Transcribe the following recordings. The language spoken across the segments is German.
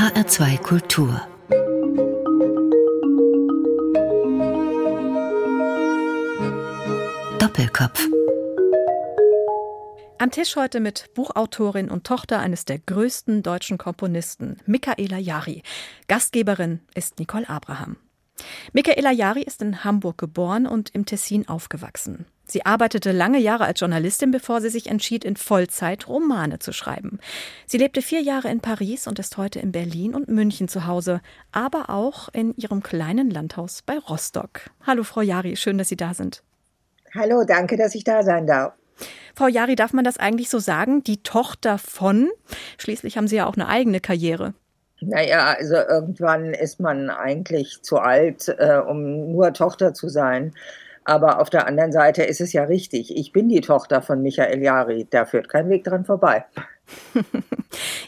HR2 Kultur Doppelkopf am Tisch heute mit Buchautorin und Tochter eines der größten deutschen Komponisten, Michaela Jari. Gastgeberin ist Nicole Abraham. Michaela Jari ist in Hamburg geboren und im Tessin aufgewachsen. Sie arbeitete lange Jahre als Journalistin, bevor sie sich entschied, in Vollzeit Romane zu schreiben. Sie lebte vier Jahre in Paris und ist heute in Berlin und München zu Hause, aber auch in ihrem kleinen Landhaus bei Rostock. Hallo, Frau Jari, schön, dass Sie da sind. Hallo, danke, dass ich da sein darf. Frau Jari, darf man das eigentlich so sagen? Die Tochter von? Schließlich haben Sie ja auch eine eigene Karriere. Naja, also irgendwann ist man eigentlich zu alt, äh, um nur Tochter zu sein. Aber auf der anderen Seite ist es ja richtig. Ich bin die Tochter von Michael Jari. Da führt kein Weg dran vorbei.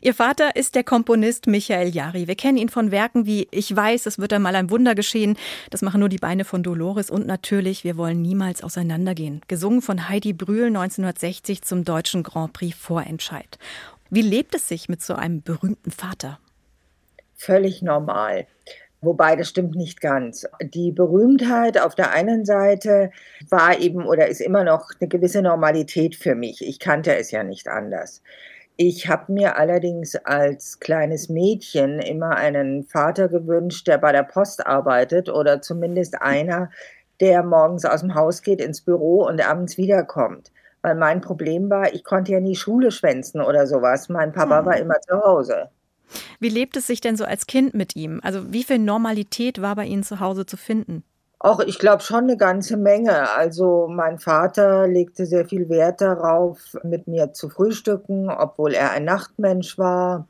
Ihr Vater ist der Komponist Michael Jari. Wir kennen ihn von Werken wie Ich weiß, es wird einmal ein Wunder geschehen. Das machen nur die Beine von Dolores und natürlich Wir wollen niemals auseinandergehen. Gesungen von Heidi Brühl 1960 zum deutschen Grand Prix Vorentscheid. Wie lebt es sich mit so einem berühmten Vater? völlig normal. Wobei, das stimmt nicht ganz. Die Berühmtheit auf der einen Seite war eben oder ist immer noch eine gewisse Normalität für mich. Ich kannte es ja nicht anders. Ich habe mir allerdings als kleines Mädchen immer einen Vater gewünscht, der bei der Post arbeitet oder zumindest einer, der morgens aus dem Haus geht ins Büro und abends wiederkommt. Weil mein Problem war, ich konnte ja nie Schule schwänzen oder sowas. Mein Papa hm. war immer zu Hause. Wie lebt es sich denn so als Kind mit ihm? Also wie viel Normalität war bei Ihnen zu Hause zu finden? Auch ich glaube schon eine ganze Menge. Also mein Vater legte sehr viel Wert darauf, mit mir zu frühstücken, obwohl er ein Nachtmensch war.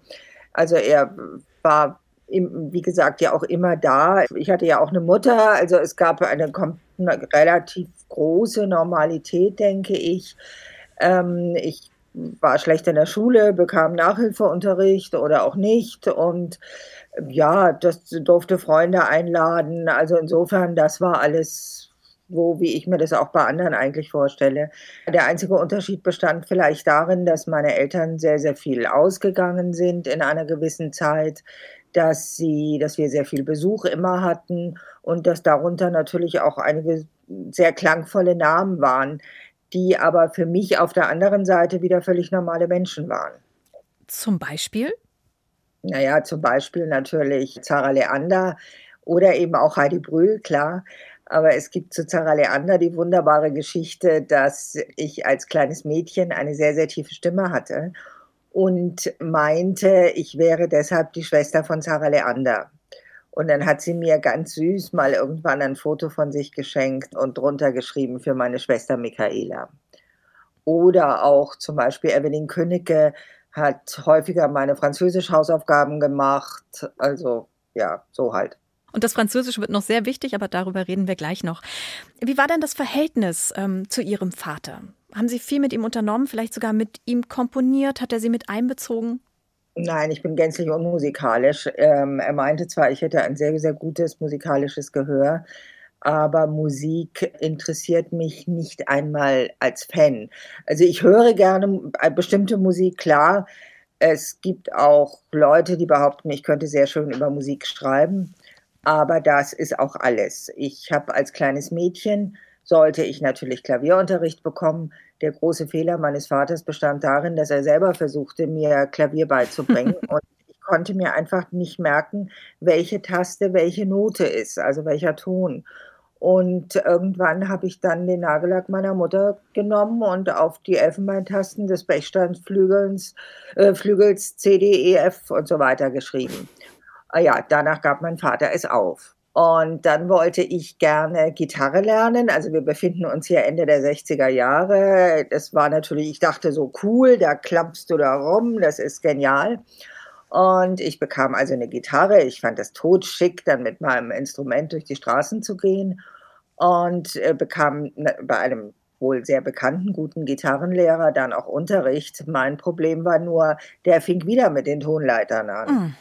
Also er war, wie gesagt, ja auch immer da. Ich hatte ja auch eine Mutter, also es gab eine, eine relativ große Normalität, denke ich. Ähm, ich war schlecht in der Schule, bekam Nachhilfeunterricht oder auch nicht und ja, das durfte Freunde einladen. Also insofern, das war alles so, wie ich mir das auch bei anderen eigentlich vorstelle. Der einzige Unterschied bestand vielleicht darin, dass meine Eltern sehr, sehr viel ausgegangen sind in einer gewissen Zeit, dass sie, dass wir sehr viel Besuch immer hatten und dass darunter natürlich auch einige sehr klangvolle Namen waren die aber für mich auf der anderen Seite wieder völlig normale Menschen waren. Zum Beispiel? Naja, zum Beispiel natürlich Zara Leander oder eben auch Heidi Brühl, klar. Aber es gibt zu Zara Leander die wunderbare Geschichte, dass ich als kleines Mädchen eine sehr, sehr tiefe Stimme hatte und meinte, ich wäre deshalb die Schwester von Zara Leander. Und dann hat sie mir ganz süß mal irgendwann ein Foto von sich geschenkt und drunter geschrieben für meine Schwester Michaela. Oder auch zum Beispiel Evelyn Königke hat häufiger meine Französisch-Hausaufgaben gemacht. Also ja, so halt. Und das Französische wird noch sehr wichtig, aber darüber reden wir gleich noch. Wie war denn das Verhältnis ähm, zu Ihrem Vater? Haben Sie viel mit ihm unternommen, vielleicht sogar mit ihm komponiert? Hat er Sie mit einbezogen? Nein, ich bin gänzlich unmusikalisch. Ähm, er meinte zwar, ich hätte ein sehr, sehr gutes musikalisches Gehör, aber Musik interessiert mich nicht einmal als Fan. Also ich höre gerne äh, bestimmte Musik, klar. Es gibt auch Leute, die behaupten, ich könnte sehr schön über Musik schreiben, aber das ist auch alles. Ich habe als kleines Mädchen sollte ich natürlich Klavierunterricht bekommen. Der große Fehler meines Vaters bestand darin, dass er selber versuchte, mir Klavier beizubringen. und ich konnte mir einfach nicht merken, welche Taste welche Note ist, also welcher Ton. Und irgendwann habe ich dann den Nagellack meiner Mutter genommen und auf die Elfenbeintasten des Bechsteinflügels äh, Flügels C, D, E, F und so weiter geschrieben. Ah ja, danach gab mein Vater es auf. Und dann wollte ich gerne Gitarre lernen. Also wir befinden uns hier Ende der 60er Jahre. Das war natürlich, ich dachte so cool, da klappst du da rum, das ist genial. Und ich bekam also eine Gitarre. Ich fand das totschick, dann mit meinem Instrument durch die Straßen zu gehen. Und äh, bekam bei einem wohl sehr bekannten, guten Gitarrenlehrer dann auch Unterricht. Mein Problem war nur, der fing wieder mit den Tonleitern an. Mm.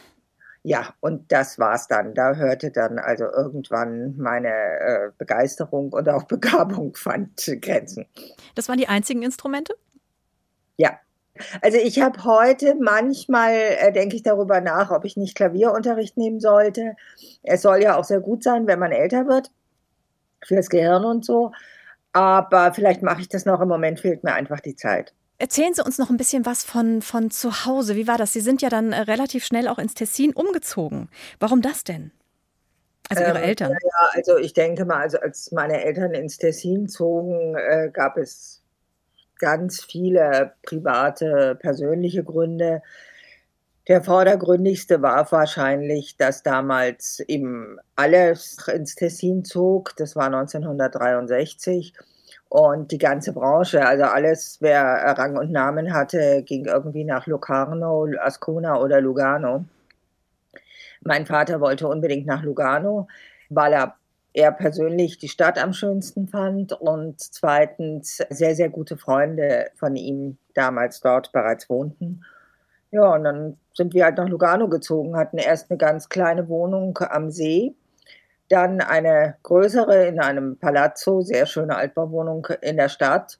Ja, und das war's dann. Da hörte dann also irgendwann meine äh, Begeisterung und auch Begabung fand Grenzen. Das waren die einzigen Instrumente? Ja, Also ich habe heute manchmal, äh, denke ich darüber nach, ob ich nicht Klavierunterricht nehmen sollte. Es soll ja auch sehr gut sein, wenn man älter wird, fürs Gehirn und so. Aber vielleicht mache ich das noch. Im Moment fehlt mir einfach die Zeit. Erzählen Sie uns noch ein bisschen was von, von zu Hause. Wie war das? Sie sind ja dann äh, relativ schnell auch ins Tessin umgezogen. Warum das denn? Also Ihre ähm, Eltern? Ja, also ich denke mal, also als meine Eltern ins Tessin zogen, äh, gab es ganz viele private, persönliche Gründe. Der vordergründigste war wahrscheinlich, dass damals eben alles ins Tessin zog. Das war 1963. Und die ganze Branche, also alles, wer Rang und Namen hatte, ging irgendwie nach Locarno, Ascona oder Lugano. Mein Vater wollte unbedingt nach Lugano, weil er er persönlich die Stadt am schönsten fand und zweitens sehr, sehr gute Freunde von ihm damals dort bereits wohnten. Ja, und dann sind wir halt nach Lugano gezogen, hatten erst eine ganz kleine Wohnung am See, dann eine größere in einem Palazzo, sehr schöne Altbauwohnung in der Stadt.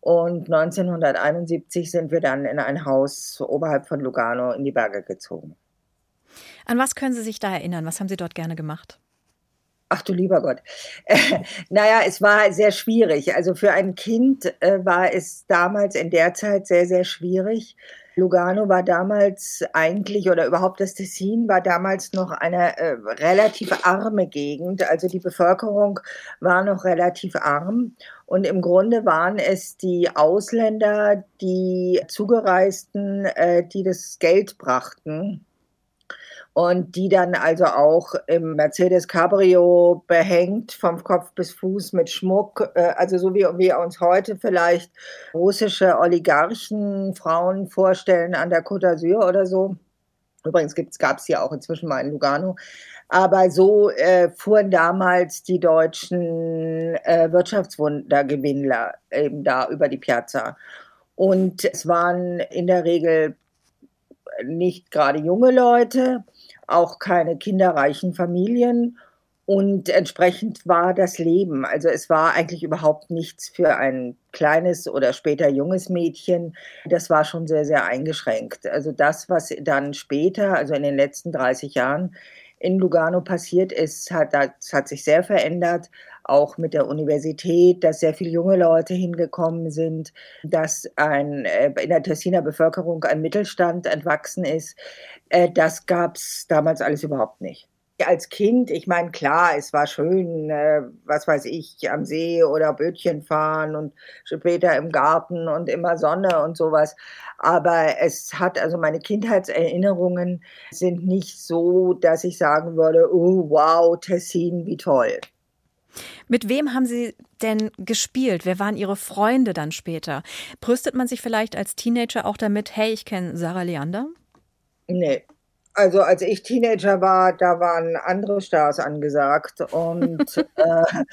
Und 1971 sind wir dann in ein Haus oberhalb von Lugano in die Berge gezogen. An was können Sie sich da erinnern? Was haben Sie dort gerne gemacht? Ach du lieber Gott. Äh, naja, es war sehr schwierig. Also für ein Kind äh, war es damals in der Zeit sehr, sehr schwierig. Lugano war damals eigentlich oder überhaupt das Tessin war damals noch eine äh, relativ arme Gegend. Also die Bevölkerung war noch relativ arm. Und im Grunde waren es die Ausländer, die Zugereisten, äh, die das Geld brachten und die dann also auch im Mercedes Cabrio behängt vom Kopf bis Fuß mit Schmuck, äh, also so wie wir uns heute vielleicht russische Oligarchen, Frauen vorstellen an der Côte d'Azur oder so. Übrigens gab es ja auch inzwischen mal in Lugano. Aber so äh, fuhren damals die deutschen äh, Wirtschaftswundergewinnler eben da über die Piazza. Und es waren in der Regel nicht gerade junge Leute, auch keine kinderreichen Familien und entsprechend war das Leben. Also es war eigentlich überhaupt nichts für ein kleines oder später junges Mädchen. Das war schon sehr, sehr eingeschränkt. Also das, was dann später, also in den letzten 30 Jahren in Lugano passiert ist, hat, das hat sich sehr verändert. Auch mit der Universität, dass sehr viele junge Leute hingekommen sind, dass ein, äh, in der Tessiner Bevölkerung ein Mittelstand entwachsen ist. Äh, das gab es damals alles überhaupt nicht. Als Kind, ich meine, klar, es war schön, äh, was weiß ich, am See oder Bötchen fahren und später im Garten und immer Sonne und sowas. Aber es hat, also meine Kindheitserinnerungen sind nicht so, dass ich sagen würde, oh wow, Tessin, wie toll. Mit wem haben Sie denn gespielt? Wer waren Ihre Freunde dann später? Brüstet man sich vielleicht als Teenager auch damit, hey, ich kenne Sarah Leander? Nee. Also als ich Teenager war, da waren andere Stars angesagt und, äh,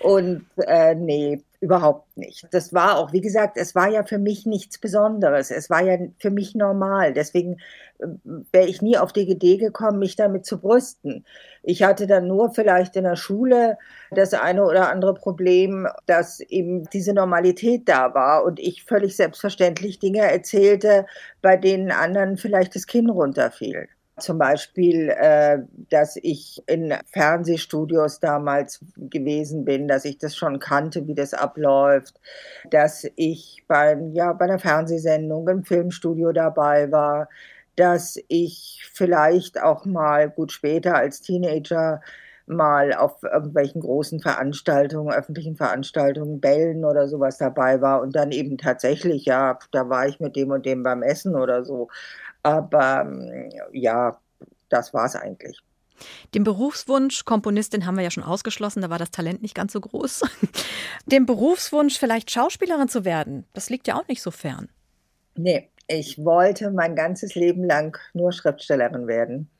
und äh, nee, überhaupt nicht. Das war auch, wie gesagt, es war ja für mich nichts Besonderes. Es war ja für mich normal. Deswegen äh, wäre ich nie auf die Idee gekommen, mich damit zu brüsten. Ich hatte dann nur vielleicht in der Schule das eine oder andere Problem, dass eben diese Normalität da war und ich völlig selbstverständlich Dinge erzählte, bei denen anderen vielleicht das Kinn runterfiel. Zum Beispiel, äh, dass ich in Fernsehstudios damals gewesen bin, dass ich das schon kannte, wie das abläuft, dass ich beim, ja, bei einer Fernsehsendung im Filmstudio dabei war, dass ich vielleicht auch mal gut später als Teenager mal auf irgendwelchen großen Veranstaltungen, öffentlichen Veranstaltungen, Bällen oder sowas dabei war und dann eben tatsächlich, ja, da war ich mit dem und dem beim Essen oder so. Aber ähm, ja, das war es eigentlich. Den Berufswunsch Komponistin haben wir ja schon ausgeschlossen, da war das Talent nicht ganz so groß. Den Berufswunsch vielleicht Schauspielerin zu werden, das liegt ja auch nicht so fern. Nee, ich wollte mein ganzes Leben lang nur Schriftstellerin werden.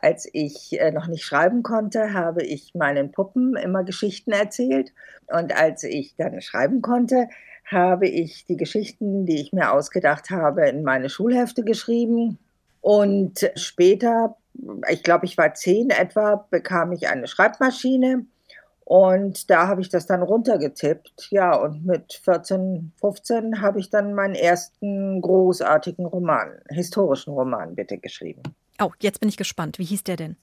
Als ich äh, noch nicht schreiben konnte, habe ich meinen Puppen immer Geschichten erzählt. Und als ich dann schreiben konnte, habe ich die Geschichten, die ich mir ausgedacht habe, in meine Schulhefte geschrieben. Und später, ich glaube, ich war zehn etwa, bekam ich eine Schreibmaschine Und da habe ich das dann runtergetippt. Ja, und mit 14, 15 habe ich dann meinen ersten großartigen Roman, historischen Roman bitte geschrieben. Oh, jetzt bin ich gespannt. Wie hieß der denn?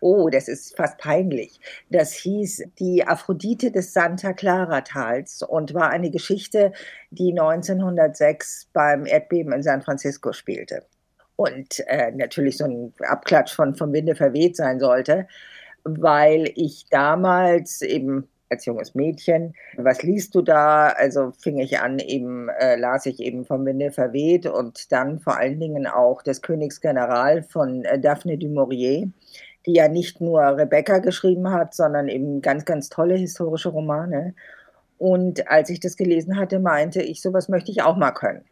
Oh, das ist fast peinlich. Das hieß Die Aphrodite des Santa Clara Tals und war eine Geschichte, die 1906 beim Erdbeben in San Francisco spielte. Und äh, natürlich so ein Abklatsch von vom Winde verweht sein sollte weil ich damals eben als junges Mädchen, was liest du da? Also fing ich an, eben äh, las ich eben vom Winde verweht und dann vor allen Dingen auch des Königs General von äh, Daphne du Maurier, die ja nicht nur Rebecca geschrieben hat, sondern eben ganz, ganz tolle historische Romane. Und als ich das gelesen hatte, meinte ich, sowas möchte ich auch mal können.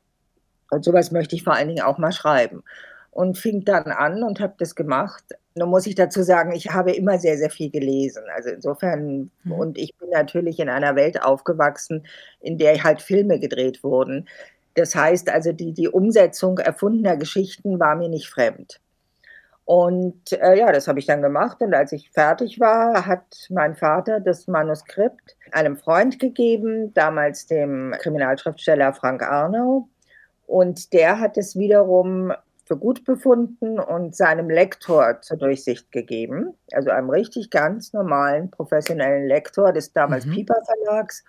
Und sowas möchte ich vor allen Dingen auch mal schreiben und fing dann an und habe das gemacht. Nun muss ich dazu sagen, ich habe immer sehr, sehr viel gelesen. Also insofern, mhm. und ich bin natürlich in einer Welt aufgewachsen, in der halt Filme gedreht wurden. Das heißt also, die, die Umsetzung erfundener Geschichten war mir nicht fremd. Und äh, ja, das habe ich dann gemacht. Und als ich fertig war, hat mein Vater das Manuskript einem Freund gegeben, damals dem Kriminalschriftsteller Frank Arnau. Und der hat es wiederum für gut befunden und seinem Lektor zur Durchsicht gegeben, also einem richtig ganz normalen professionellen Lektor des damals mhm. Piper Verlags.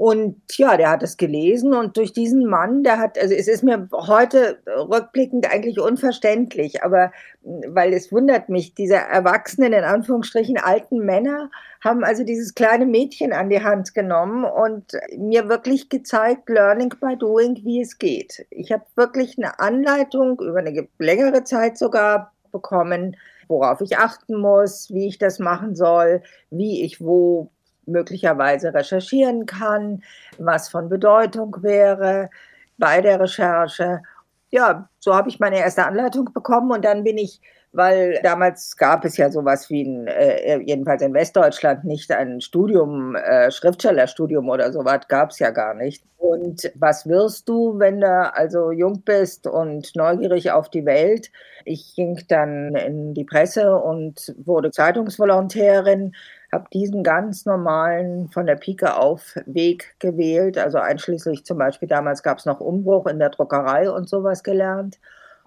Und ja, der hat es gelesen und durch diesen Mann, der hat, also es ist mir heute rückblickend eigentlich unverständlich, aber weil es wundert mich, diese erwachsenen, in Anführungsstrichen alten Männer haben also dieses kleine Mädchen an die Hand genommen und mir wirklich gezeigt, Learning by Doing, wie es geht. Ich habe wirklich eine Anleitung über eine längere Zeit sogar bekommen, worauf ich achten muss, wie ich das machen soll, wie ich wo möglicherweise recherchieren kann, was von Bedeutung wäre bei der Recherche. Ja, so habe ich meine erste Anleitung bekommen und dann bin ich, weil damals gab es ja sowas wie ein, äh, jedenfalls in Westdeutschland nicht ein Studium, äh, Schriftstellerstudium oder sowas, gab es ja gar nicht. Und was wirst du, wenn du also jung bist und neugierig auf die Welt? Ich ging dann in die Presse und wurde Zeitungsvolontärin habe diesen ganz normalen von der Pike auf Weg gewählt, also einschließlich zum Beispiel damals gab es noch Umbruch in der Druckerei und sowas gelernt.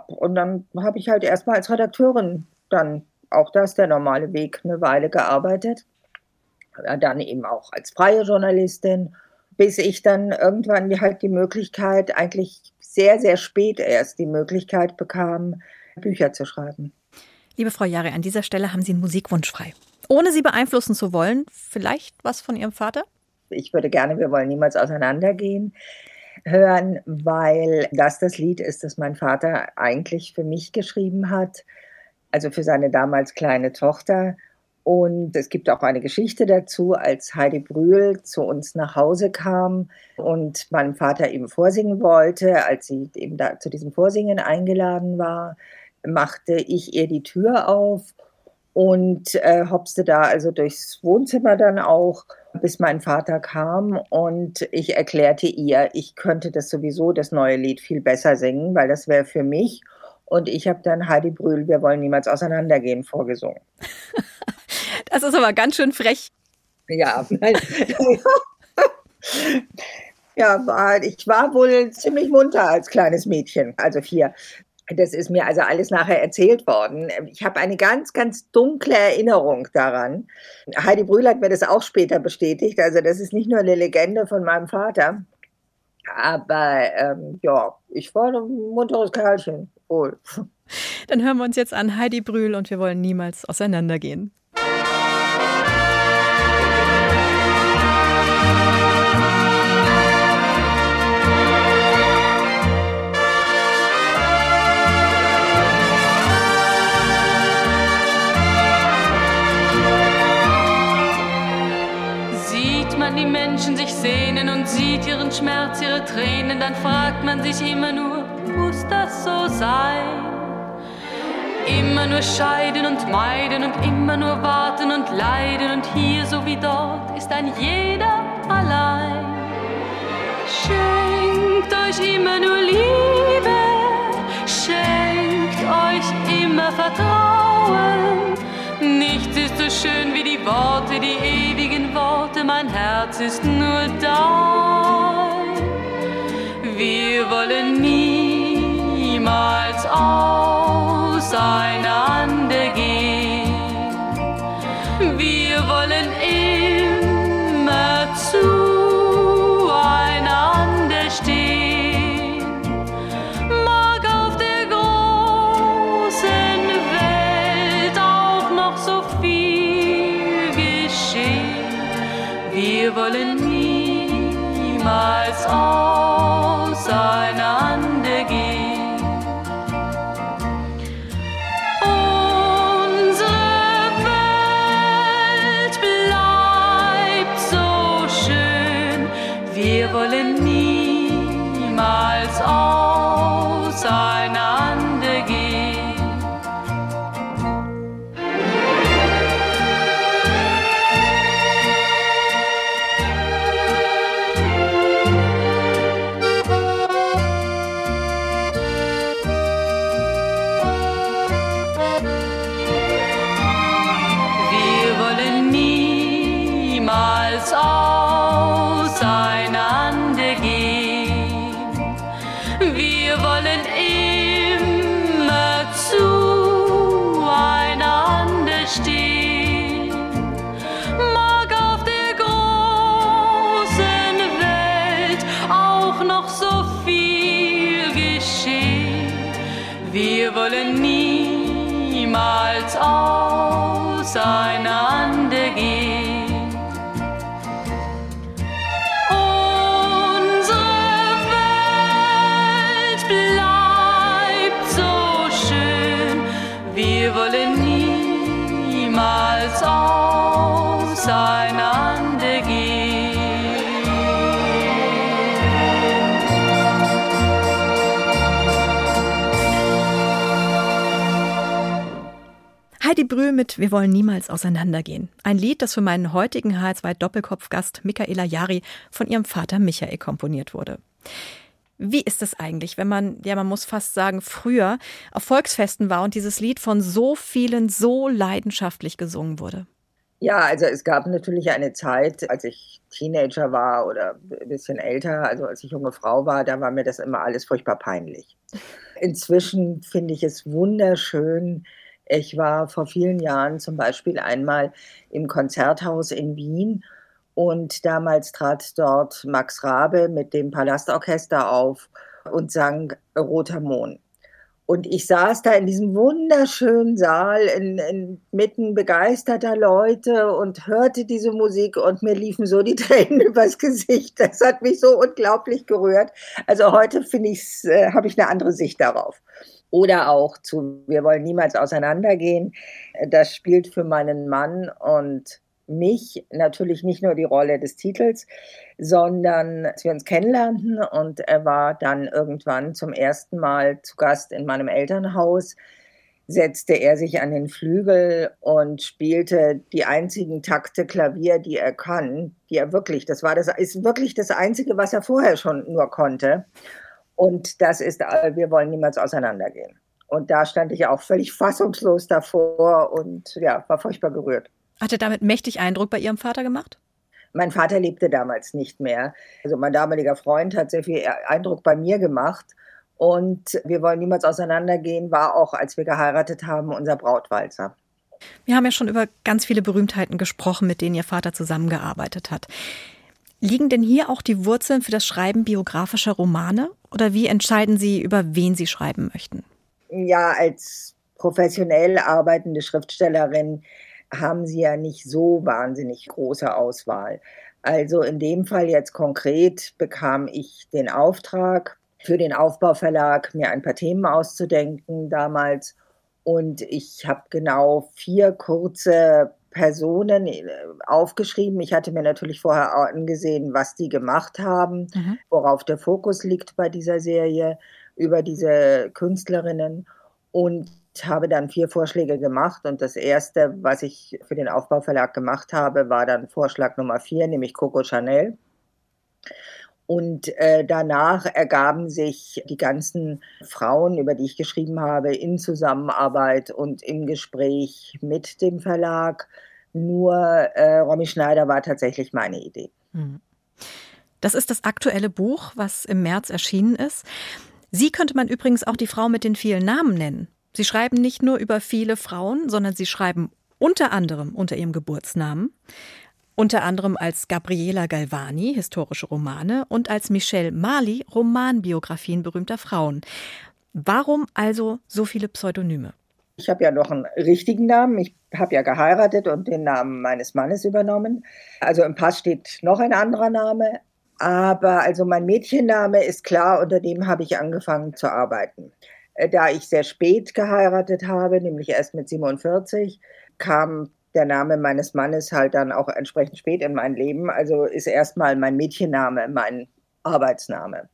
Und dann habe ich halt erstmal als Redakteurin dann auch das der normale Weg eine Weile gearbeitet. Dann eben auch als freie Journalistin, bis ich dann irgendwann halt die Möglichkeit, eigentlich sehr, sehr spät erst die Möglichkeit bekam, Bücher zu schreiben. Liebe Frau Jare, an dieser Stelle haben Sie einen Musikwunsch frei. Ohne sie beeinflussen zu wollen, vielleicht was von Ihrem Vater? Ich würde gerne, wir wollen niemals auseinandergehen, hören, weil das das Lied ist, das mein Vater eigentlich für mich geschrieben hat, also für seine damals kleine Tochter. Und es gibt auch eine Geschichte dazu, als Heidi Brühl zu uns nach Hause kam und meinem Vater eben vorsingen wollte, als sie eben da zu diesem Vorsingen eingeladen war, machte ich ihr die Tür auf und äh, hopste da also durchs Wohnzimmer dann auch, bis mein Vater kam und ich erklärte ihr, ich könnte das sowieso, das neue Lied viel besser singen, weil das wäre für mich. Und ich habe dann Heidi Brühl, wir wollen niemals auseinandergehen, vorgesungen. Das ist aber ganz schön frech. Ja, ja, war, ich war wohl ziemlich munter als kleines Mädchen, also vier. Das ist mir also alles nachher erzählt worden. Ich habe eine ganz, ganz dunkle Erinnerung daran. Heidi Brühl hat mir das auch später bestätigt. Also das ist nicht nur eine Legende von meinem Vater. Aber ähm, ja, ich war ein munteres Kerlchen. Wohl. Dann hören wir uns jetzt an Heidi Brühl und wir wollen niemals auseinandergehen. Und sieht ihren Schmerz, ihre Tränen, dann fragt man sich immer nur, muss das so sein? Immer nur scheiden und meiden und immer nur warten und leiden und hier so wie dort ist ein jeder allein. Schenkt euch immer nur Liebe, schenkt euch immer Vertrauen. Nichts ist so schön wie die Worte, die ewig mein Herz ist nur dein. Wir wollen niemals auseinandergehen. Niemals auseinandergehen. Heidi Brühl mit Wir wollen niemals auseinandergehen. Ein Lied, das für meinen heutigen H2-Doppelkopfgast Michaela Jari von ihrem Vater Michael komponiert wurde. Wie ist es eigentlich, wenn man, ja, man muss fast sagen, früher auf Volksfesten war und dieses Lied von so vielen so leidenschaftlich gesungen wurde? Ja, also es gab natürlich eine Zeit, als ich Teenager war oder ein bisschen älter, also als ich junge Frau war, da war mir das immer alles furchtbar peinlich. Inzwischen finde ich es wunderschön. Ich war vor vielen Jahren zum Beispiel einmal im Konzerthaus in Wien und damals trat dort Max Rabe mit dem Palastorchester auf und sang Roter Mond. Und ich saß da in diesem wunderschönen Saal in, inmitten begeisterter Leute und hörte diese Musik und mir liefen so die Tränen übers Gesicht. Das hat mich so unglaublich gerührt. Also heute finde ich, äh, habe ich eine andere Sicht darauf. Oder auch zu Wir wollen niemals auseinandergehen. Das spielt für meinen Mann und mich natürlich nicht nur die Rolle des Titels, sondern als wir uns kennenlernten und er war dann irgendwann zum ersten Mal zu Gast in meinem Elternhaus, setzte er sich an den Flügel und spielte die einzigen Takte Klavier, die er kann, die er wirklich, das war das, ist wirklich das Einzige, was er vorher schon nur konnte. Und das ist, äh, wir wollen niemals auseinandergehen. Und da stand ich auch völlig fassungslos davor und ja, war furchtbar gerührt. Hat er damit mächtig Eindruck bei Ihrem Vater gemacht? Mein Vater lebte damals nicht mehr. Also mein damaliger Freund hat sehr viel Eindruck bei mir gemacht. Und wir wollen niemals auseinandergehen, war auch, als wir geheiratet haben, unser Brautwalzer. Wir haben ja schon über ganz viele Berühmtheiten gesprochen, mit denen Ihr Vater zusammengearbeitet hat. Liegen denn hier auch die Wurzeln für das Schreiben biografischer Romane? Oder wie entscheiden Sie, über wen Sie schreiben möchten? Ja, als professionell arbeitende Schriftstellerin haben Sie ja nicht so wahnsinnig große Auswahl. Also in dem Fall jetzt konkret bekam ich den Auftrag, für den Aufbauverlag mir ein paar Themen auszudenken damals. Und ich habe genau vier kurze Personen äh, aufgeschrieben. Ich hatte mir natürlich vorher angesehen, was die gemacht haben, mhm. worauf der Fokus liegt bei dieser Serie, über diese Künstlerinnen und habe dann vier Vorschläge gemacht. Und das erste, was ich für den Aufbauverlag gemacht habe, war dann Vorschlag Nummer vier, nämlich Coco Chanel. Und äh, danach ergaben sich die ganzen Frauen, über die ich geschrieben habe, in Zusammenarbeit und im Gespräch mit dem Verlag, Nur äh, Romy Schneider war tatsächlich meine Idee. Hm. Das ist das aktuelle Buch, was im März erschienen ist. Sie könnte man übrigens auch die Frau mit den vielen Namen nennen. Sie schreiben nicht nur über viele Frauen, sondern Sie schreiben unter anderem unter ihrem Geburtsnamen, unter anderem als Gabriela Galvani historische Romane und als Michelle Marley Romanbiografien berühmter Frauen. Warum also so viele Pseudonyme? Ich habe ja noch einen richtigen Namen. Ich habe ja geheiratet und den Namen meines Mannes übernommen. Also im Pass steht noch ein anderer Name. Aber also mein Mädchenname ist klar, unter dem habe ich angefangen zu arbeiten. Äh, da ich sehr spät geheiratet habe, nämlich erst mit 47, kam der Name meines Mannes halt dann auch entsprechend spät in mein Leben. Also ist erstmal mein Mädchenname mein Arbeitsname.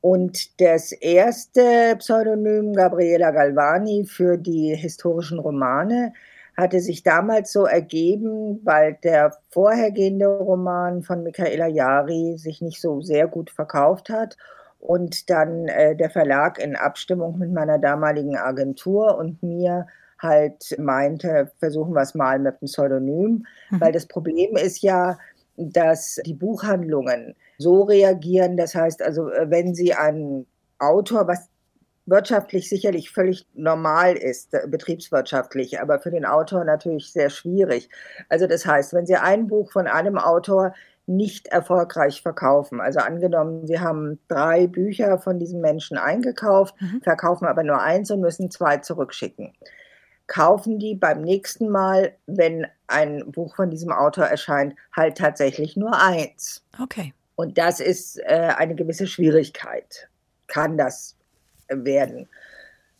Und das erste Pseudonym Gabriela Galvani für die historischen Romane hatte sich damals so ergeben, weil der vorhergehende Roman von Michaela Jari sich nicht so sehr gut verkauft hat und dann äh, der Verlag in Abstimmung mit meiner damaligen Agentur und mir halt meinte, versuchen wir es mal mit einem Pseudonym, mhm. weil das Problem ist ja, dass die Buchhandlungen so reagieren. Das heißt also, wenn sie einen Autor, was wirtschaftlich sicherlich völlig normal ist, äh, betriebswirtschaftlich, aber für den Autor natürlich sehr schwierig. Also das heißt, wenn Sie ein Buch von einem Autor nicht erfolgreich verkaufen, also angenommen, Sie haben drei Bücher von diesem Menschen eingekauft, mhm. verkaufen aber nur eins und müssen zwei zurückschicken, kaufen die beim nächsten Mal, wenn ein Buch von diesem Autor erscheint, halt tatsächlich nur eins. Okay. Und das ist äh, eine gewisse Schwierigkeit, kann das werden.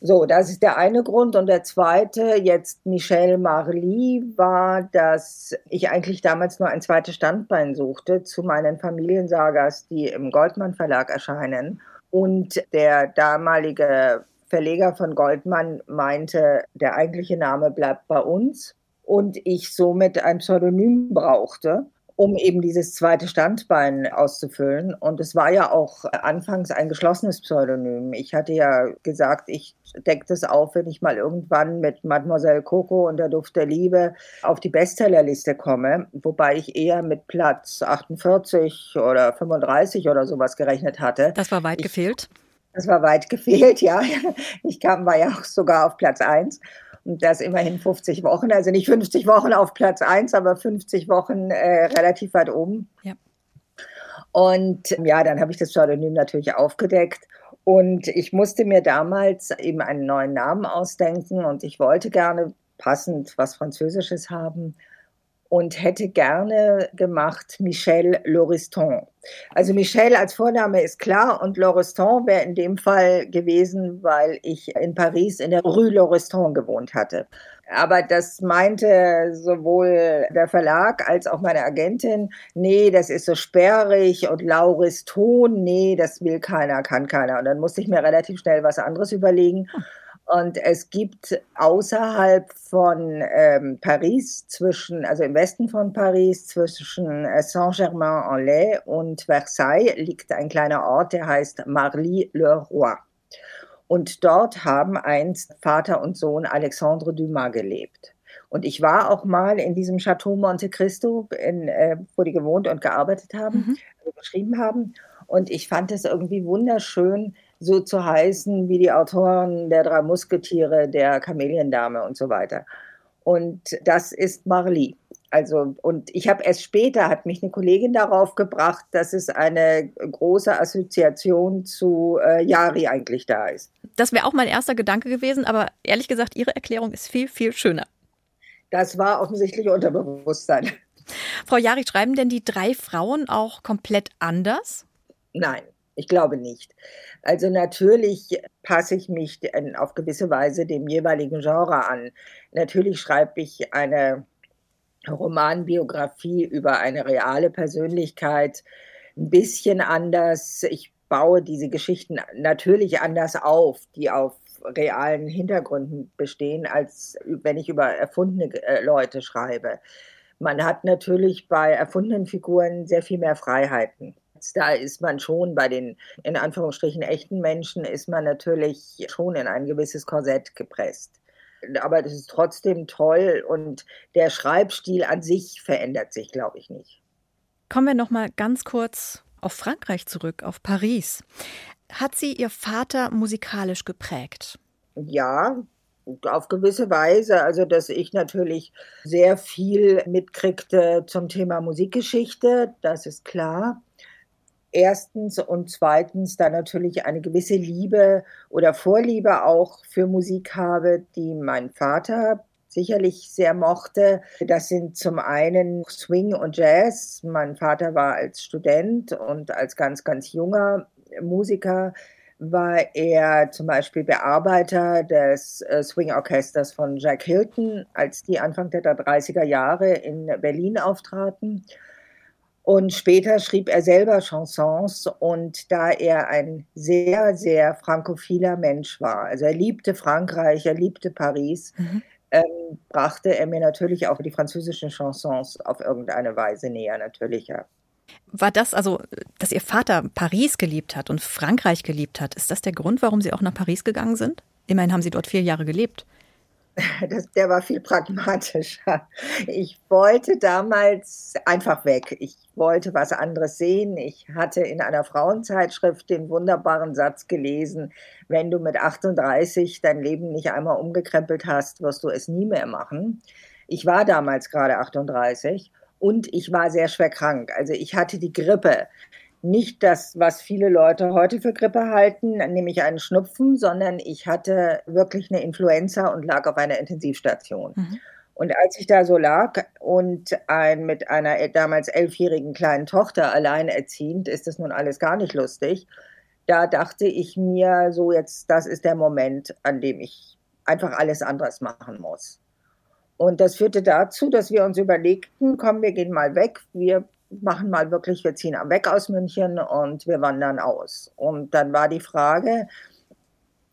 So, das ist der eine Grund. Und der zweite, jetzt Michel Marly, war, dass ich eigentlich damals nur ein zweites Standbein suchte zu meinen Familiensagas, die im Goldmann Verlag erscheinen. Und der damalige Verleger von Goldmann meinte, der eigentliche Name bleibt bei uns und ich somit ein Pseudonym brauchte, um eben dieses zweite Standbein auszufüllen. Und es war ja auch anfangs ein geschlossenes Pseudonym. Ich hatte ja gesagt, ich decke das auf, wenn ich mal irgendwann mit Mademoiselle Coco und der Duft der Liebe auf die Bestsellerliste komme, wobei ich eher mit Platz 48 oder 35 oder sowas gerechnet hatte. Das war weit ich, gefehlt. Das war weit gefehlt, ja. Ich kam, war ja auch sogar auf Platz 1 und das immerhin 50 Wochen, also nicht 50 Wochen auf Platz 1, aber 50 Wochen äh, relativ weit oben. Ja. Und ja, dann habe ich das Pseudonym natürlich aufgedeckt und ich musste mir damals eben einen neuen Namen ausdenken und ich wollte gerne passend was Französisches haben und hätte gerne gemacht Michel Lauriston. Also Michel als Vorname ist klar und Lauriston wäre in dem Fall gewesen, weil ich in Paris in der Rue Lauriston gewohnt hatte. Aber das meinte sowohl der Verlag als auch meine Agentin, nee, das ist so sperrig und Lauriston, nee, das will keiner, kann keiner. Und dann musste ich mir relativ schnell was anderes überlegen. Und es gibt außerhalb von ähm, Paris, zwischen, also im Westen von Paris, zwischen äh, Saint-Germain-en-Laye und Versailles, liegt ein kleiner Ort, der heißt Marly-le-Roi. Und dort haben einst Vater und Sohn Alexandre Dumas gelebt. Und ich war auch mal in diesem Chateau Monte Cristo, in, äh, wo die gewohnt und gearbeitet haben, mhm. geschrieben haben. Und ich fand es irgendwie wunderschön, so zu heißen wie die Autoren der drei Musketiere, der Kameliendame und so weiter. Und das ist Marly. Also, und ich habe erst später, hat mich eine Kollegin darauf gebracht, dass es eine große Assoziation zu äh, Yari eigentlich da ist. Das wäre auch mein erster Gedanke gewesen, aber ehrlich gesagt, Ihre Erklärung ist viel, viel schöner. Das war offensichtlich Unterbewusstsein. Frau Jari, schreiben denn die drei Frauen auch komplett anders? Nein, ich glaube nicht. Also natürlich passe ich mich auf gewisse Weise dem jeweiligen Genre an. Natürlich schreibe ich eine Romanbiografie über eine reale Persönlichkeit ein bisschen anders. Ich baue diese Geschichten natürlich anders auf, die auf realen Hintergründen bestehen, als wenn ich über erfundene äh, Leute schreibe. Man hat natürlich bei erfundenen Figuren sehr viel mehr Freiheiten da ist man schon bei den in Anführungsstrichen echten Menschen, ist man natürlich schon in ein gewisses Korsett gepresst. aber das ist trotzdem toll und der Schreibstil an sich verändert sich, glaube ich, nicht. Kommen wir noch mal ganz kurz auf Frankreich zurück, auf Paris. Hat sie ihr Vater musikalisch geprägt? Ja, auf gewisse Weise, also dass ich natürlich sehr viel mitkriegte zum Thema Musikgeschichte, das ist klar. Erstens und zweitens da natürlich eine gewisse Liebe oder Vorliebe auch für Musik habe, die mein Vater sicherlich sehr mochte. Das sind zum einen Swing und Jazz. Mein Vater war als Student und als ganz, ganz junger Musiker war er zum Beispiel Bearbeiter des äh, Swing-Orchesters von Jack Hilton, als die Anfang der 30er Jahre in Berlin auftraten. Und später schrieb er selber Chansons und da er ein sehr, sehr frankophiler Mensch war, also er liebte Frankreich, er liebte Paris, mhm. ähm, brachte er mir natürlich auch die französischen Chansons auf irgendeine Weise näher, natürlich, ja. War das also, dass Ihr Vater Paris geliebt hat und Frankreich geliebt hat, ist das der Grund, warum Sie auch nach Paris gegangen sind? Immerhin haben Sie dort vier Jahre gelebt. Das, der war viel pragmatischer. Ich wollte damals einfach weg. Ich wollte was anderes sehen. Ich hatte in einer Frauenzeitschrift den wunderbaren Satz gelesen, wenn du mit 38 dein Leben nicht einmal umgekrempelt hast, wirst du es nie mehr machen. Ich war damals gerade 38 und ich war sehr schwer krank. Also ich hatte die Grippe. Nicht das, was viele Leute heute für Grippe halten, nämlich einen Schnupfen, sondern ich hatte wirklich eine Influenza und lag auf einer Intensivstation. Mhm. Und als ich da so lag und ein, mit einer damals elfjährigen kleinen Tochter alleinerziehend, ist das nun alles gar nicht lustig. Da dachte ich mir so jetzt, das ist der Moment, an dem ich einfach alles anderes machen muss. Und das führte dazu, dass wir uns überlegten, komm, wir gehen mal weg, wir machen mal wirklich, wir ziehen am Weg aus München und wir wandern aus. Und dann war die Frage,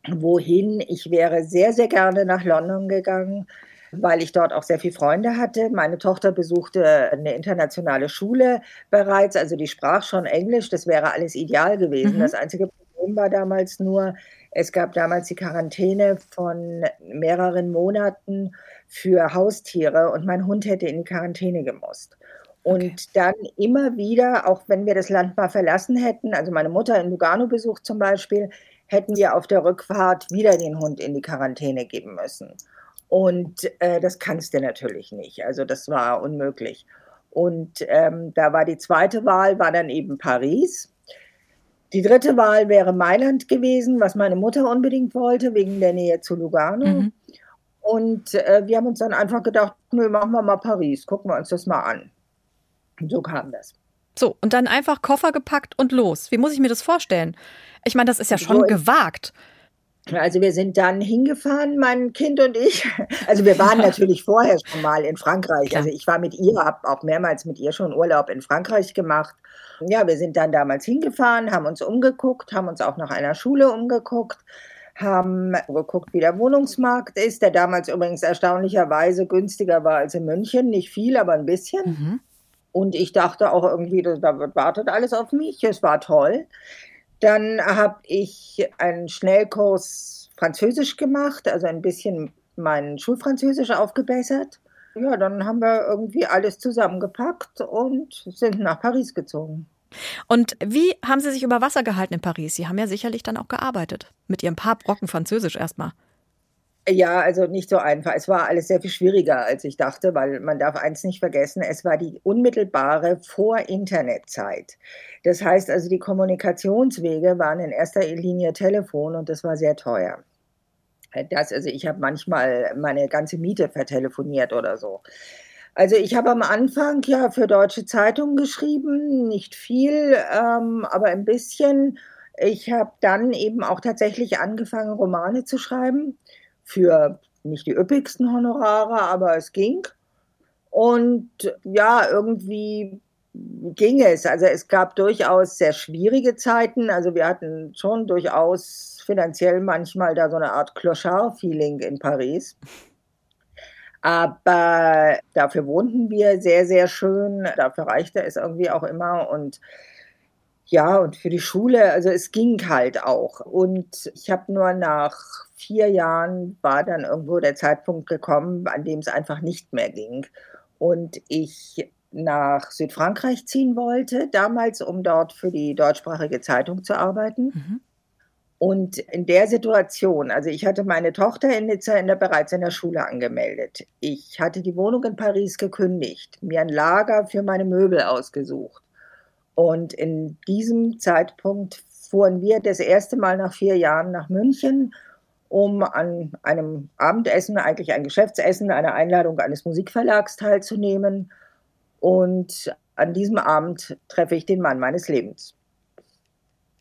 wohin? Ich wäre sehr, sehr gerne nach London gegangen, weil ich dort auch sehr viele Freunde hatte. Meine Tochter besuchte eine internationale Schule bereits, also die sprach schon Englisch, das wäre alles ideal gewesen. Mhm. Das einzige Problem war damals nur, es gab damals die Quarantäne von mehreren Monaten für Haustiere und mein Hund hätte in die Quarantäne gemusst. Und okay. dann immer wieder, auch wenn wir das Land mal verlassen hätten, also meine Mutter in Lugano besucht zum Beispiel, hätten wir auf der Rückfahrt wieder den Hund in die Quarantäne geben müssen. Und äh, das kannst du natürlich nicht. Also das war unmöglich. Und ähm, da war die zweite Wahl, war dann eben Paris. Die dritte Wahl wäre Mailand gewesen, was meine Mutter unbedingt wollte, wegen der Nähe zu Lugano. Mhm. Und äh, wir haben uns dann einfach gedacht, nö, machen wir mal Paris, gucken wir uns das mal an. So kam das. So, und dann einfach Koffer gepackt und los. Wie muss ich mir das vorstellen? Ich meine, das ist ja schon so gewagt. Also wir sind dann hingefahren, mein Kind und ich. Also wir waren natürlich vorher schon mal in Frankreich. Also ich war mit ihr, habe auch mehrmals mit ihr schon Urlaub in Frankreich gemacht. Ja, wir sind dann damals hingefahren, haben uns umgeguckt, haben uns auch nach einer Schule umgeguckt, haben geguckt, wie der Wohnungsmarkt ist, der damals übrigens erstaunlicherweise günstiger war als in München. Nicht viel, aber ein bisschen. Mhm. Und ich dachte auch irgendwie, da wartet alles auf mich. Es war toll. Dann habe ich einen Schnellkurs Französisch gemacht, also ein bisschen mein Schulfranzösisch aufgebessert. Ja, dann haben wir irgendwie alles zusammengepackt und sind nach Paris gezogen. Und wie haben Sie sich über Wasser gehalten in Paris? Sie haben ja sicherlich dann auch gearbeitet. Mit Ihrem paar Brocken Französisch erstmal. Ja, also nicht so einfach. Es war alles sehr viel schwieriger, als ich dachte, weil man darf eins nicht vergessen, es war die unmittelbare Vor-Internet-Zeit. Das heißt also, die Kommunikationswege waren in erster Linie Telefon und das war sehr teuer. Das, also ich habe manchmal meine ganze Miete vertelefoniert oder so. Also ich habe am Anfang ja für deutsche Zeitungen geschrieben, nicht viel, ähm, aber ein bisschen. Ich habe dann eben auch tatsächlich angefangen, Romane zu schreiben für nicht die üppigsten Honorare, aber es ging. Und ja, irgendwie ging es. Also es gab durchaus sehr schwierige Zeiten. Also wir hatten schon durchaus finanziell manchmal da so eine Art Clochard-Feeling in Paris. Aber dafür wohnten wir sehr, sehr schön. Dafür reichte es irgendwie auch immer. Und Ja, und für die Schule, also es ging halt auch. Und ich habe nur nach vier Jahren war dann irgendwo der Zeitpunkt gekommen, an dem es einfach nicht mehr ging. Und ich nach Südfrankreich ziehen wollte, damals, um dort für die deutschsprachige Zeitung zu arbeiten. Mhm. Und in der Situation, also ich hatte meine Tochter in Nizza in der, bereits in der Schule angemeldet. Ich hatte die Wohnung in Paris gekündigt, mir ein Lager für meine Möbel ausgesucht. Und in diesem Zeitpunkt fuhren wir das erste Mal nach vier Jahren nach München, um an einem Abendessen, eigentlich ein Geschäftsessen, einer Einladung eines Musikverlags teilzunehmen. Und an diesem Abend treffe ich den Mann meines Lebens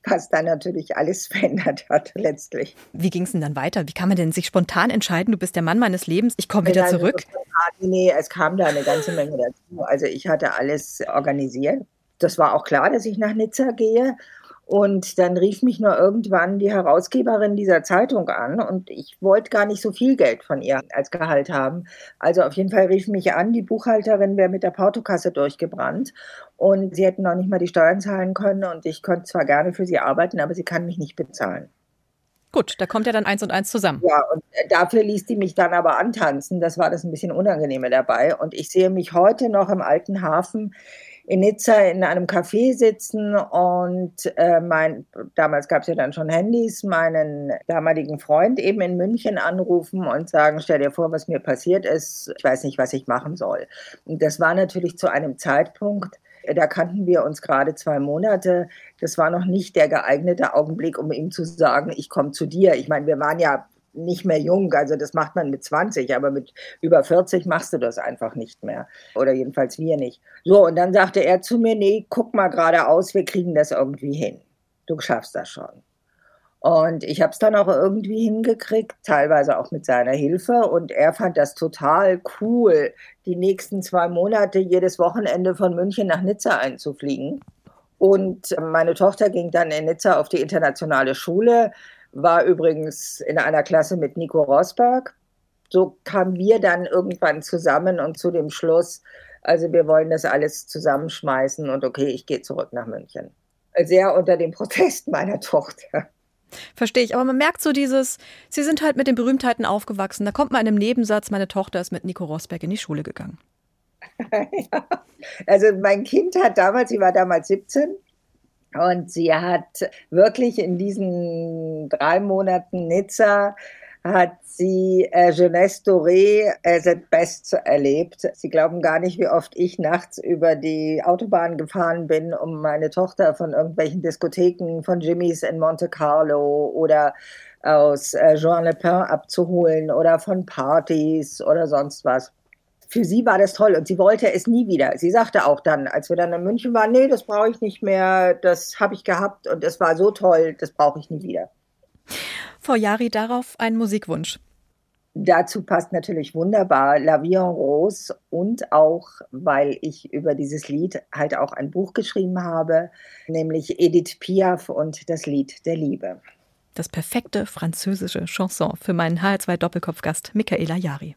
was dann natürlich alles verändert hat letztlich. Wie ging es denn dann weiter? Wie kann man denn sich spontan entscheiden, du bist der Mann meines Lebens, ich komme wieder zurück? Nee, es kam da eine ganze Menge dazu. Also ich hatte alles organisiert. Das war auch klar, dass ich nach Nizza gehe. Und dann rief mich nur irgendwann die Herausgeberin dieser Zeitung an und ich wollte gar nicht so viel Geld von ihr als Gehalt haben. Also auf jeden Fall rief mich an, die Buchhalterin wäre mit der Portokasse durchgebrannt und sie hätten noch nicht mal die Steuern zahlen können und ich könnte zwar gerne für sie arbeiten, aber sie kann mich nicht bezahlen. Gut, da kommt ja dann eins und eins zusammen. Ja, und dafür ließ die mich dann aber antanzen. Das war das ein bisschen Unangenehme dabei. Und ich sehe mich heute noch im alten Hafen in Nizza in einem Café sitzen und äh, mein, damals gab es ja dann schon Handys, meinen damaligen Freund eben in München anrufen und sagen, stell dir vor, was mir passiert ist, ich weiß nicht, was ich machen soll. Und das war natürlich zu einem Zeitpunkt, da kannten wir uns gerade zwei Monate. Das war noch nicht der geeignete Augenblick, um ihm zu sagen, ich komme zu dir. Ich meine, wir waren ja nicht mehr jung. Also das macht man mit 20, aber mit über 40 machst du das einfach nicht mehr. Oder jedenfalls wir nicht. So, und dann sagte er zu mir, nee, guck mal geradeaus, wir kriegen das irgendwie hin. Du schaffst das schon. Und ich habe es dann auch irgendwie hingekriegt, teilweise auch mit seiner Hilfe. Und er fand das total cool, die nächsten zwei Monate jedes Wochenende von München nach Nizza einzufliegen. Und meine Tochter ging dann in Nizza auf die internationale Schule war übrigens in einer Klasse mit Nico Rosberg. So kamen wir dann irgendwann zusammen und zu dem Schluss, also wir wollen das alles zusammenschmeißen und okay, ich gehe zurück nach München. Sehr unter dem Protest meiner Tochter. Verstehe ich, aber man merkt so dieses, sie sind halt mit den Berühmtheiten aufgewachsen. Da kommt man in einem Nebensatz, meine Tochter ist mit Nico Rosberg in die Schule gegangen. ja. Also mein Kind hat damals, sie war damals 17, und sie hat wirklich in diesen drei Monaten Nizza hat sie äh, Jeunesse Doré as at best erlebt. Sie glauben gar nicht, wie oft ich nachts über die Autobahn gefahren bin, um meine Tochter von irgendwelchen Diskotheken von Jimmys in Monte Carlo oder aus äh, Jean Le Pen abzuholen oder von Partys oder sonst was für sie war das toll und sie wollte es nie wieder. Sie sagte auch dann, als wir dann in München waren, nee, das brauche ich nicht mehr, das habe ich gehabt und es war so toll, das brauche ich nie wieder. Frau Jari, darauf ein Musikwunsch. Dazu passt natürlich wunderbar La Vie en Rose und auch, weil ich über dieses Lied halt auch ein Buch geschrieben habe, nämlich Edith Piaf und das Lied der Liebe. Das perfekte französische Chanson für meinen HR2 Doppelkopfgast Michaela Jari.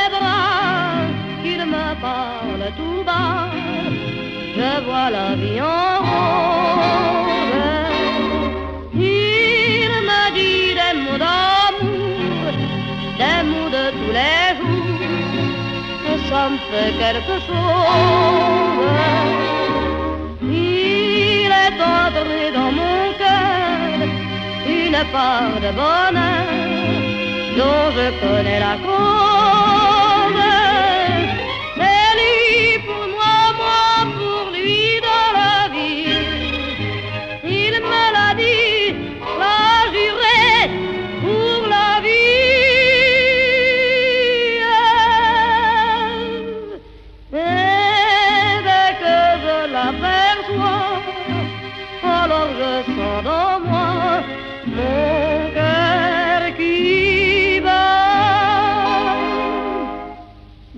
vois la vie en rose. Il me dit des mots des mots de tous les jours, et ça me fait quelque chose. Il est entré dans mon cœur une part de bonheur dont je connais la cause.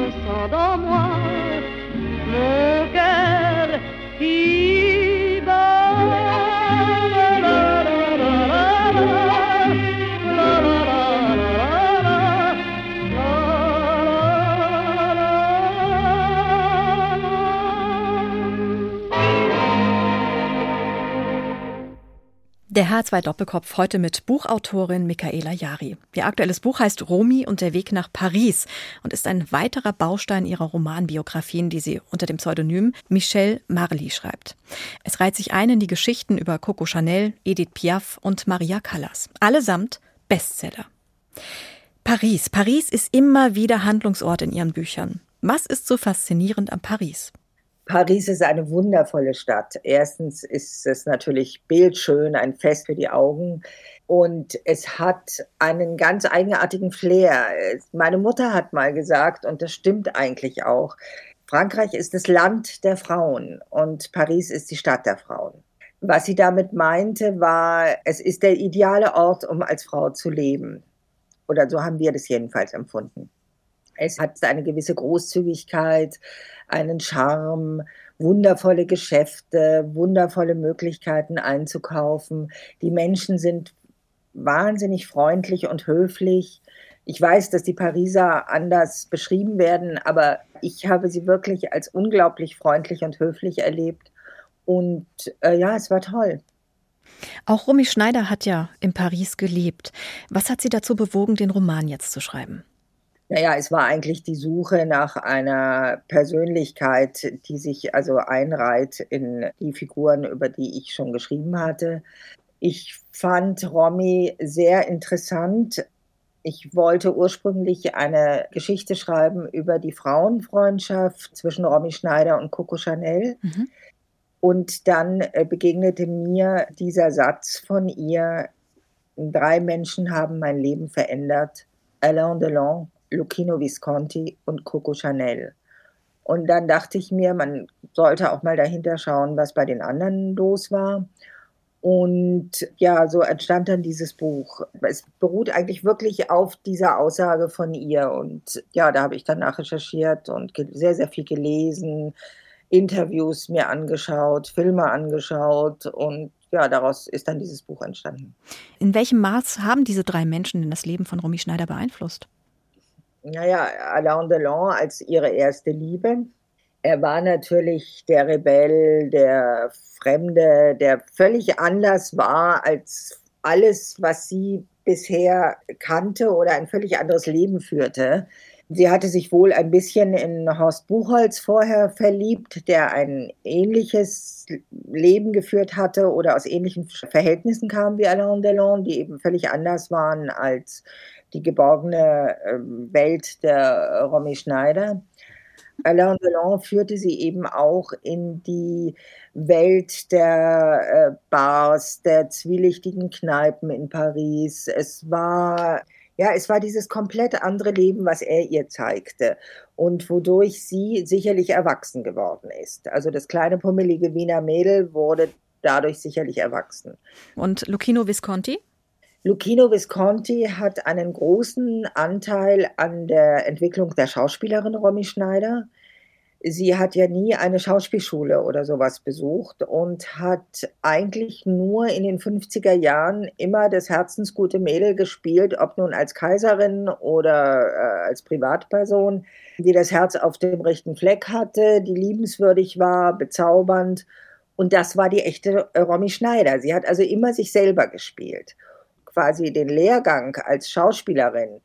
descends dans moi. Der H2 Doppelkopf heute mit Buchautorin Michaela Jari. Ihr aktuelles Buch heißt Romy und der Weg nach Paris und ist ein weiterer Baustein ihrer Romanbiografien, die sie unter dem Pseudonym Michelle Marly schreibt. Es reiht sich ein in die Geschichten über Coco Chanel, Edith Piaf und Maria Callas. Allesamt Bestseller. Paris. Paris ist immer wieder Handlungsort in ihren Büchern. Was ist so faszinierend an Paris? Paris ist eine wundervolle Stadt. Erstens ist es natürlich bildschön, ein Fest für die Augen. Und es hat einen ganz eigenartigen Flair. Meine Mutter hat mal gesagt, und das stimmt eigentlich auch, Frankreich ist das Land der Frauen und Paris ist die Stadt der Frauen. Was sie damit meinte, war, es ist der ideale Ort, um als Frau zu leben. Oder so haben wir das jedenfalls empfunden. Es hat eine gewisse Großzügigkeit, einen Charme, wundervolle Geschäfte, wundervolle Möglichkeiten einzukaufen. Die Menschen sind wahnsinnig freundlich und höflich. Ich weiß, dass die Pariser anders beschrieben werden, aber ich habe sie wirklich als unglaublich freundlich und höflich erlebt. Und äh, ja, es war toll. Auch Romy Schneider hat ja in Paris gelebt. Was hat sie dazu bewogen, den Roman jetzt zu schreiben? Naja, es war eigentlich die Suche nach einer Persönlichkeit, die sich also einreiht in die Figuren, über die ich schon geschrieben hatte. Ich fand Romy sehr interessant. Ich wollte ursprünglich eine Geschichte schreiben über die Frauenfreundschaft zwischen Romy Schneider und Coco Chanel. Mhm. Und dann begegnete mir dieser Satz von ihr, drei Menschen haben mein Leben verändert. Alain Delon, Lucchino Visconti und Coco Chanel. Und dann dachte ich mir, man sollte auch mal dahinter schauen, was bei den anderen los war. Und ja, so entstand dann dieses Buch. Es beruht eigentlich wirklich auf dieser Aussage von ihr. Und ja, da habe ich dann nachrecherchiert und sehr, sehr viel gelesen, Interviews mir angeschaut, Filme angeschaut und ja, daraus ist dann dieses Buch entstanden. In welchem Maß haben diese drei Menschen denn das Leben von Romy Schneider beeinflusst? Naja, Alain Delon als ihre erste Liebe. Er war natürlich der Rebell, der Fremde, der völlig anders war als alles, was sie bisher kannte oder ein völlig anderes Leben führte. Sie hatte sich wohl ein bisschen in Horst Buchholz vorher verliebt, der ein ähnliches Leben geführt hatte oder aus ähnlichen Verhältnissen kam wie Alain Delon, die eben völlig anders waren als die geborgene ähm, Welt der Romy Schneider. Alain Delon führte sie eben auch in die Welt der äh, Bars, der zwielichtigen Kneipen in Paris. Es war ja, es war dieses komplett andere Leben, was er ihr zeigte und wodurch sie sicherlich erwachsen geworden ist. Also das kleine pummelige Wiener Mädel wurde dadurch sicherlich erwachsen. Und Lucchino Visconti? Lucchino Visconti hat einen großen Anteil an der Entwicklung der Schauspielerin Romy Schneider. Sie hat ja nie eine Schauspielschule oder sowas besucht und hat eigentlich nur in den 50er Jahren immer das herzensgute Mädel gespielt, ob nun als Kaiserin oder äh, als Privatperson, die das Herz auf dem rechten Fleck hatte, die liebenswürdig war, bezaubernd. Und das war die echte Romy Schneider. Sie hat also immer sich selber gespielt. Quasi den Lehrgang als Schauspielerin,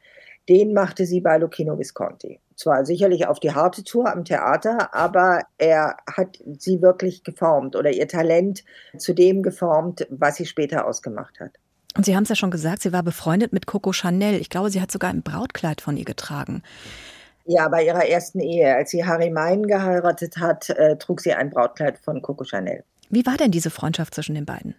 den machte sie bei Lucchino Visconti zwar sicherlich auf die harte Tour am Theater, aber er hat sie wirklich geformt oder ihr Talent zu dem geformt, was sie später ausgemacht hat. Und Sie haben es ja schon gesagt, sie war befreundet mit Coco Chanel. Ich glaube, sie hat sogar ein Brautkleid von ihr getragen. Ja, bei ihrer ersten Ehe. Als sie Harry Mein geheiratet hat, äh, trug sie ein Brautkleid von Coco Chanel. Wie war denn diese Freundschaft zwischen den beiden?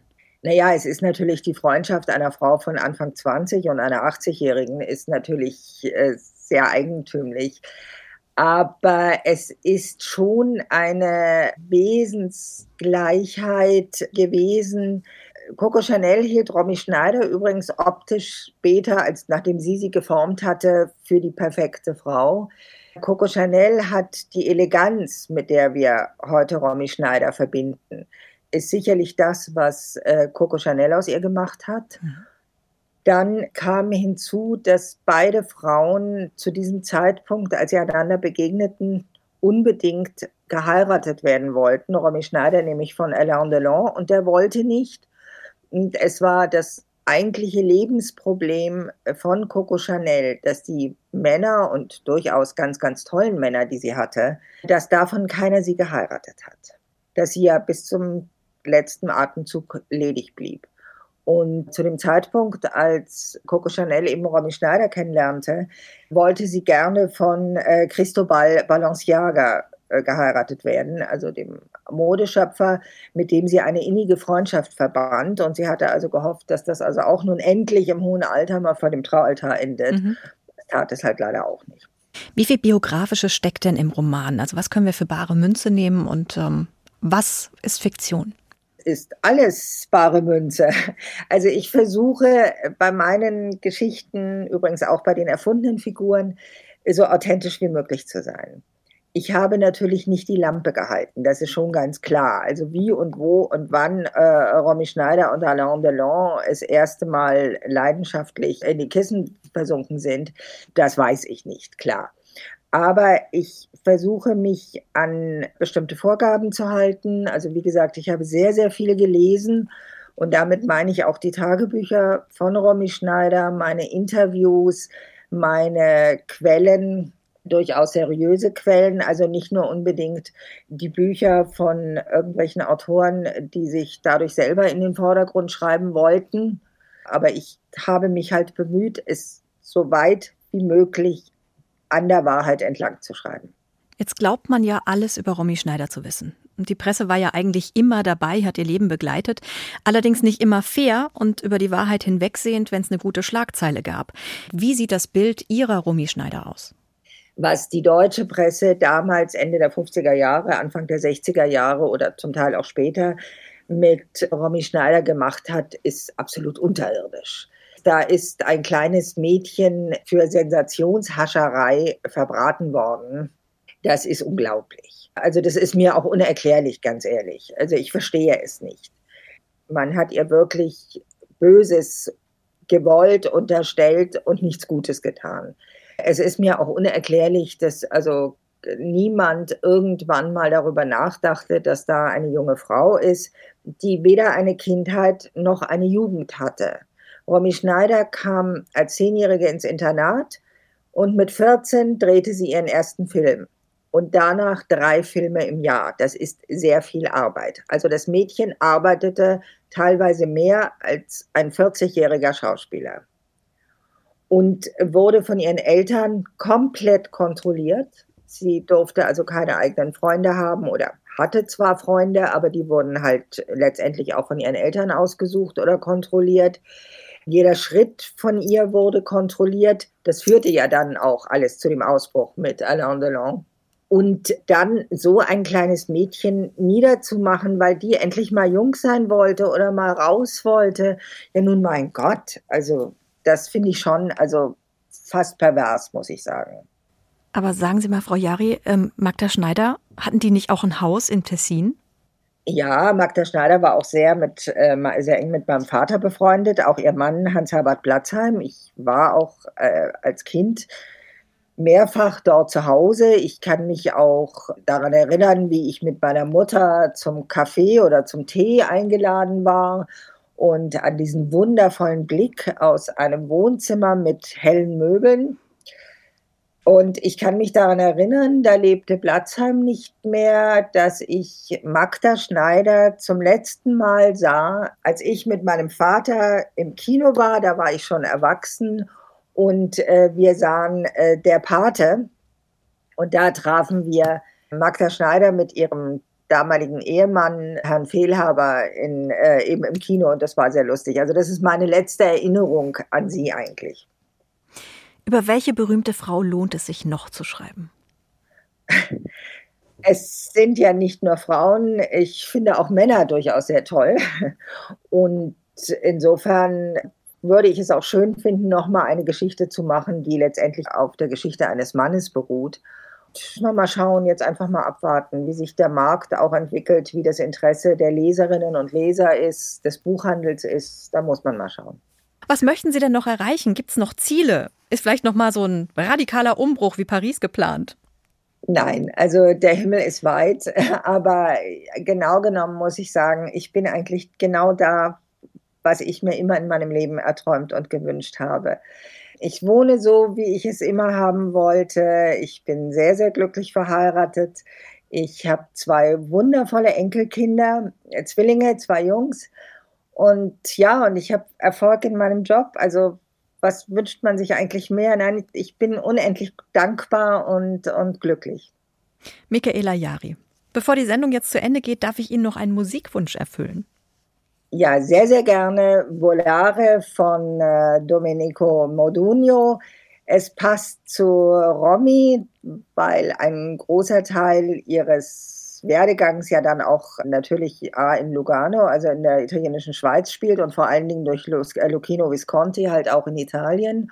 Naja, es ist natürlich die Freundschaft einer Frau von Anfang 20 und einer 80-Jährigen ist natürlich äh, sehr eigentümlich. Aber es ist schon eine Wesensgleichheit gewesen. Coco Chanel hielt Romy Schneider übrigens optisch später, als nachdem sie sie geformt hatte, für die perfekte Frau. Coco Chanel hat die Eleganz, mit der wir heute Romy Schneider verbinden, ist sicherlich das, was äh, Coco Chanel aus ihr gemacht hat. Mhm. Dann kam hinzu, dass beide Frauen zu diesem Zeitpunkt, als sie einander begegneten, unbedingt geheiratet werden wollten. Romy Schneider nämlich von Alain Delon und der wollte nicht. Und es war das eigentliche Lebensproblem von Coco Chanel, dass die Männer und durchaus ganz, ganz tollen Männer, die sie hatte, dass davon keiner sie geheiratet hat. Dass sie ja bis zum letzten Atemzug ledig blieb. Und zu dem Zeitpunkt, als Coco Chanel eben Romy Schneider kennenlernte, wollte sie gerne von äh, Cristobal Balenciaga äh, geheiratet werden, also dem Modeschöpfer, mit dem sie eine innige Freundschaft verband. Und sie hatte also gehofft, dass das also auch nun endlich im hohen Alter mal vor dem Traualtar endet. Mhm. Das tat es halt leider auch nicht. Wie viel biografisches steckt denn im Roman? Also was können wir für bare Münze nehmen und ähm, was ist Fiktion? Ist alles bare Münze. Also ich versuche bei meinen Geschichten, übrigens auch bei den erfundenen Figuren, so authentisch wie möglich zu sein. Ich habe natürlich nicht die Lampe gehalten, das ist schon ganz klar. Also wie und wo und wann äh, Romy Schneider und Alain Delon das erste Mal leidenschaftlich in die Kissen versunken sind, das weiß ich nicht, klar. Aber ich versuche mich an bestimmte Vorgaben zu halten. Also wie gesagt, ich habe sehr, sehr viel gelesen und damit meine ich auch die Tagebücher von Romy Schneider, meine Interviews, meine Quellen, durchaus seriöse Quellen, also nicht nur unbedingt die Bücher von irgendwelchen Autoren, die sich dadurch selber in den Vordergrund schreiben wollten. Aber ich habe mich halt bemüht, es so weit wie möglich an der Wahrheit entlang zu schreiben. Jetzt glaubt man ja alles über Romy Schneider zu wissen. Und die Presse war ja eigentlich immer dabei, hat ihr Leben begleitet, allerdings nicht immer fair und über die Wahrheit hinwegsehend, wenn es eine gute Schlagzeile gab. Wie sieht das Bild ihrer Romy Schneider aus? Was die deutsche Presse damals Ende der 50er Jahre, Anfang der 60er Jahre oder zum Teil auch später mit Romy Schneider gemacht hat, ist absolut unterirdisch da ist ein kleines Mädchen für Sensationshascherei verbraten worden. Das ist unglaublich. Also das ist mir auch unerklärlich, ganz ehrlich. Also ich verstehe es nicht. Man hat ihr wirklich Böses gewollt, unterstellt und nichts Gutes getan. Es ist mir auch unerklärlich, dass also niemand irgendwann mal darüber nachdachte, dass da eine junge Frau ist, die weder eine Kindheit noch eine Jugend hatte. Romy Schneider kam als Zehnjährige ins Internat und mit 14 drehte sie ihren ersten Film. Und danach drei Filme im Jahr. Das ist sehr viel Arbeit. Also das Mädchen arbeitete teilweise mehr als ein 40-jähriger Schauspieler und wurde von ihren Eltern komplett kontrolliert. Sie durfte also keine eigenen Freunde haben oder hatte zwar Freunde, aber die wurden halt letztendlich auch von ihren Eltern ausgesucht oder kontrolliert. Jeder Schritt von ihr wurde kontrolliert. Das führte ja dann auch alles zu dem Ausbruch mit Alain Delon. Und dann so ein kleines Mädchen niederzumachen, weil die endlich mal jung sein wollte oder mal raus wollte. Ja, nun mein Gott, also das finde ich schon, also fast pervers, muss ich sagen. Aber sagen Sie mal, Frau Jari, ähm, Magda Schneider Hatten die nicht auch ein Haus in Tessin? Ja, Magda Schneider war auch sehr, mit, äh, sehr eng mit meinem Vater befreundet, auch ihr Mann Hans-Herbert Blatzheim. Ich war auch äh, als Kind mehrfach dort zu Hause. Ich kann mich auch daran erinnern, wie ich mit meiner Mutter zum Kaffee oder zum Tee eingeladen war und an diesen wundervollen Blick aus einem Wohnzimmer mit hellen Möbeln. Und ich kann mich daran erinnern, da lebte Platzheim nicht mehr, dass ich Magda Schneider zum letzten Mal sah, als ich mit meinem Vater im Kino war. Da war ich schon erwachsen und äh, wir sahen äh, Der Pate. Und da trafen wir Magda Schneider mit ihrem damaligen Ehemann, Herrn Fehlhaber, in, äh, eben im Kino und das war sehr lustig. Also das ist meine letzte Erinnerung an sie eigentlich. Über welche berühmte Frau lohnt es sich noch zu schreiben? Es sind ja nicht nur Frauen, ich finde auch Männer durchaus sehr toll. Und insofern würde ich es auch schön finden, nochmal eine Geschichte zu machen, die letztendlich auf der Geschichte eines Mannes beruht. Mal schauen, jetzt einfach mal abwarten, wie sich der Markt auch entwickelt, wie das Interesse der Leserinnen und Leser ist, des Buchhandels ist. Da muss man mal schauen. Was möchten Sie denn noch erreichen? Gibt es noch Ziele? Ist vielleicht noch mal so ein radikaler Umbruch wie Paris geplant? Nein, also der Himmel ist weit, aber genau genommen muss ich sagen, ich bin eigentlich genau da, was ich mir immer in meinem Leben erträumt und gewünscht habe. Ich wohne so, wie ich es immer haben wollte. Ich bin sehr, sehr glücklich verheiratet. Ich habe zwei wundervolle Enkelkinder, Zwillinge, zwei Jungs. Und ja, und ich habe Erfolg in meinem Job. Also was wünscht man sich eigentlich mehr? Nein, ich bin unendlich dankbar und, und glücklich. Michaela Jari, bevor die Sendung jetzt zu Ende geht, darf ich Ihnen noch einen Musikwunsch erfüllen. Ja, sehr, sehr gerne Volare von äh, Domenico Modugno. Es passt zu Romy, weil ein großer Teil ihres Werdegangs ja dann auch natürlich A in Lugano, also in der italienischen Schweiz spielt und vor allen Dingen durch äh, Lucchino Visconti halt auch in Italien.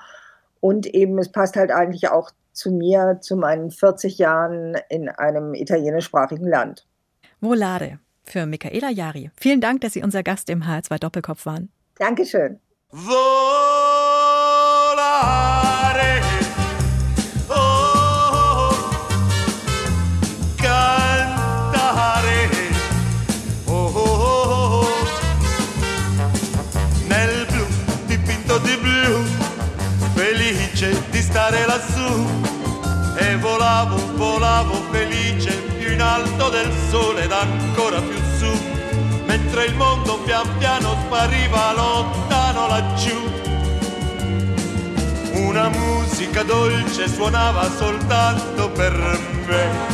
Und eben, es passt halt eigentlich auch zu mir, zu meinen 40 Jahren in einem italienischsprachigen Land. Volare für Michaela Jari. Vielen Dank, dass Sie unser Gast im HR2 Doppelkopf waren. Dankeschön. Volare. stare lassù e volavo, volavo felice alto del sole ed ancora più su, mentre il mondo pian piano spariva lontano laggiù. Una musica dolce suonava soltanto per me